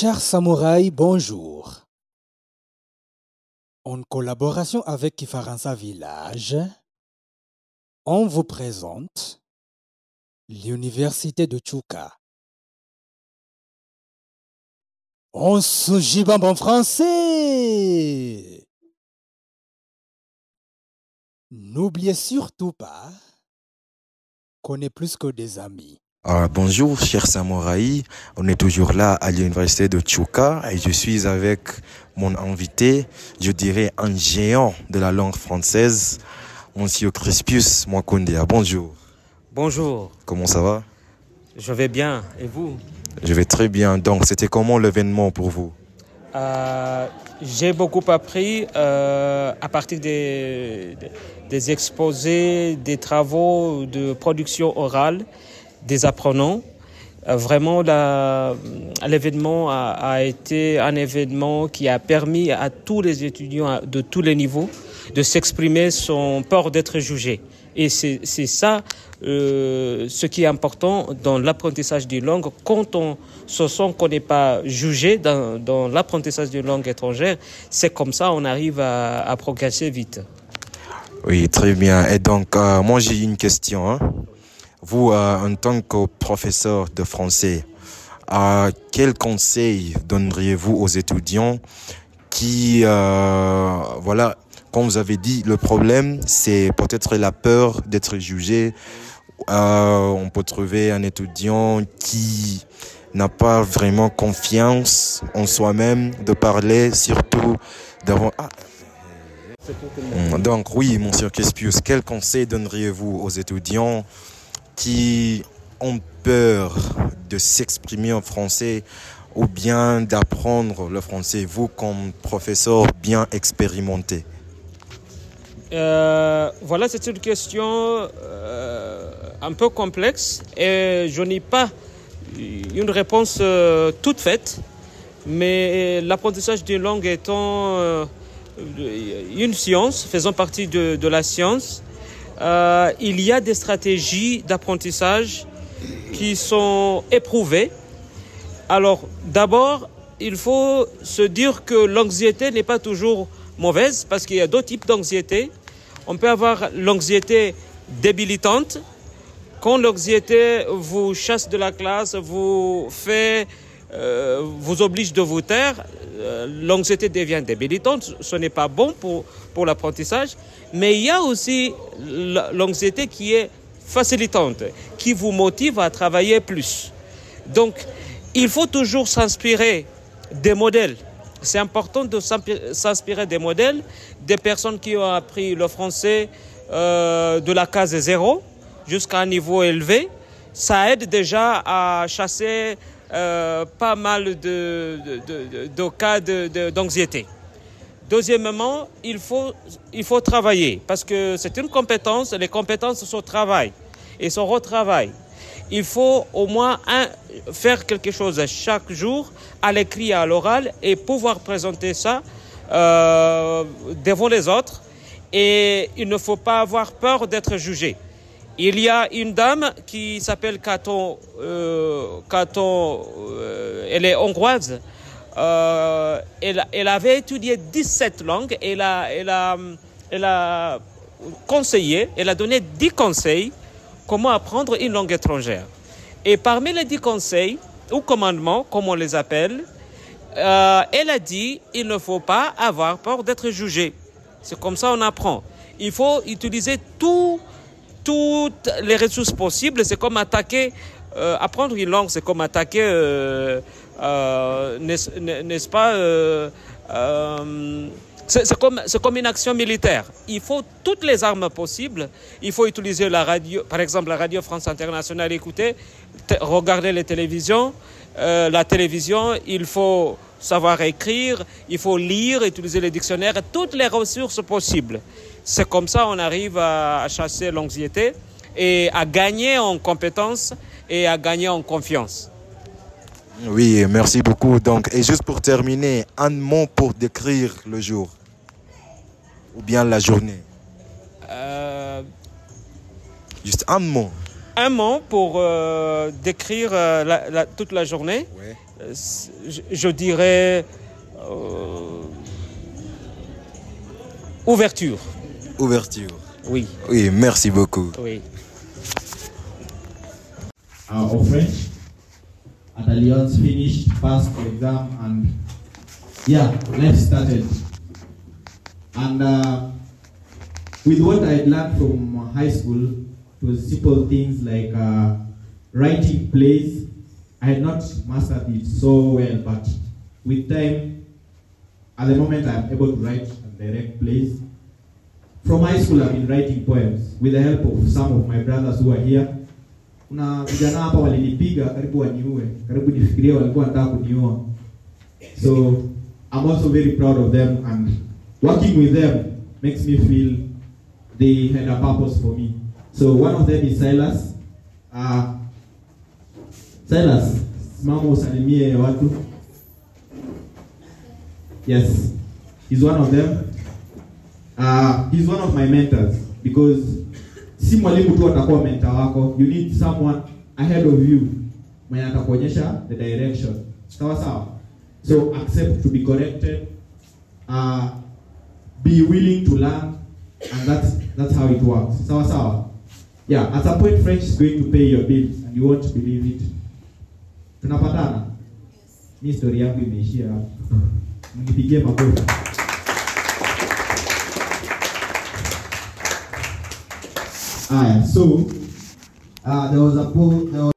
Chers samouraïs, bonjour. En collaboration avec Kifaransa Village, on vous présente l'université de Chuka. On se gibambe en français. N'oubliez surtout pas qu'on est plus que des amis. Ah, bonjour, chers samouraïs. On est toujours là à l'université de Chuka et je suis avec mon invité, je dirais un géant de la langue française, Monsieur Crispius Mwakundea. Bonjour. Bonjour, Comment ça va? Je vais bien. Et vous? Je vais très bien. Donc, c'était comment l'événement pour vous? Euh, J'ai beaucoup appris euh, à partir des, des exposés, des travaux de production orale des apprenants. Euh, vraiment, l'événement a, été un événement qui a permis à tous les étudiants de tous les niveaux de s'exprimer sans peur d'être jugés. Et c'est ça euh, ce qui est important dans l'apprentissage d'une langue. Quand on se sent qu'on n'est pas jugé dans, dans l'apprentissage d'une langue étrangère, c'est comme ça on arrive à, à progresser vite. Oui, très bien. Et donc, euh, moi, j'ai une question. hein. Vous, euh, en tant que professeur de français, euh, quel conseil donneriez-vous aux étudiants qui, euh, voilà, comme vous avez dit, le problème, c'est peut-être la peur d'être jugé. Euh, on peut trouver un étudiant qui n'a pas vraiment confiance en soi-même de parler, surtout devant... Ah, Donc oui, monsieur Crispius, quel conseil donneriez-vous aux étudiants qui ont peur de s'exprimer en français ou bien d'apprendre le français, vous comme professeur bien expérimenté? Euh, voilà, c'est une question euh, un peu complexe et je n'ai pas une réponse euh, toute faite, mais l'apprentissage d'une langue étant une science, faisant partie de la science, euh, il y a des stratégies d'apprentissage qui sont éprouvées. Alors, d'abord, il faut se dire que l'anxiété n'est pas toujours mauvaise parce qu'il y a d'autres types d'anxiété. On peut avoir l'anxiété débilitante. Quand l'anxiété vous chasse de la classe, vous fait, euh, vous oblige de vous taire, l'anxiété devient débilitante. Ce n'est pas bon pour, pour l'apprentissage. Mais il y a aussi l'anxiété qui est facilitante, qui vous motive à travailler plus. Donc, il faut toujours s'inspirer des modèles. C'est important de s'inspirer des modèles, des personnes qui ont appris le français euh, de la case zéro jusqu'à un niveau élevé. Ça aide déjà à chasser euh, pas mal de, de- de- d'anxiété. Deuxièmement, il faut, il faut travailler parce que c'est une compétence. Les compétences se travaillent et se retravaillent. Il faut au moins faire quelque chose chaque jour à l'écrit et à l'oral et pouvoir présenter ça euh, devant les autres. Et il ne faut pas avoir peur d'être jugé. Il y a une dame qui s'appelle Caton, euh, euh, elle est hongroise. Euh, elle, elle avait étudié 17 langues. Elle a, elle a, elle a conseillé, elle a donné 10 conseils comment apprendre une langue étrangère. Et parmi les 10 conseils, ou commandements, comme on les appelle, euh, elle a dit il ne faut pas avoir peur d'être jugé. C'est comme ça on apprend. Il faut utiliser tout, toutes les ressources possibles. C'est comme attaquer, euh, apprendre une langue, c'est comme attaquer, euh, euh, n'est-ce pas c'est comme, comme une action militaire. Il faut toutes les armes possibles. Il faut utiliser la radio, par exemple la radio France Internationale, écouter, te- regarder les télévisions. La télévision, il faut savoir écrire, il faut lire, utiliser les dictionnaires, toutes les ressources possibles. C'est comme ça on arrive à, à chasser l'anxiété et à gagner en compétences et à gagner en confiance. Oui, merci beaucoup. Donc, et juste pour terminer, un mot pour décrire le jour ou bien la journée. Euh, Juste un mot. un mot pour euh, décrire euh, la- la- toute la journée. Ouais. Euh, je, je dirais euh, ouverture. Ouverture. Oui, Oui, merci beaucoup. oui. uh, French at Alliance finished, passed the exam, and yeah, life started. And uh, with what I had learned from high school, it was simple things like uh, writing plays. I had not mastered it so well, but with time, at the moment, I'm able to write and direct plays. From high school, I've been writing poems with the help of some of my brothers who are here. Kuna vijana hapa walinipiga karibu waniue karibu nifikiria walikuwa wanataka kuniua. So i'm also very proud of them and working with them makes me feel they had a purpose for me. So one of them is silas. Uh, silas simama usalimie watu. Yes he's one of them. Uh, he's one of my mentors because si mwalimu tu atakuwa mentor wako. You need someone ahead of you mwenye atakuonyesha the direction. Sawa sawa? So accept to be corrected. Uh, be willing to learn and that's that's how it works. Sawa sawa? Yeah at some point french is going to pay your bills and you won't believe it tunapatana? Mi story yangu imeishia hapo. Mnipigie makofi. Aya, so uh, there was a poll, there was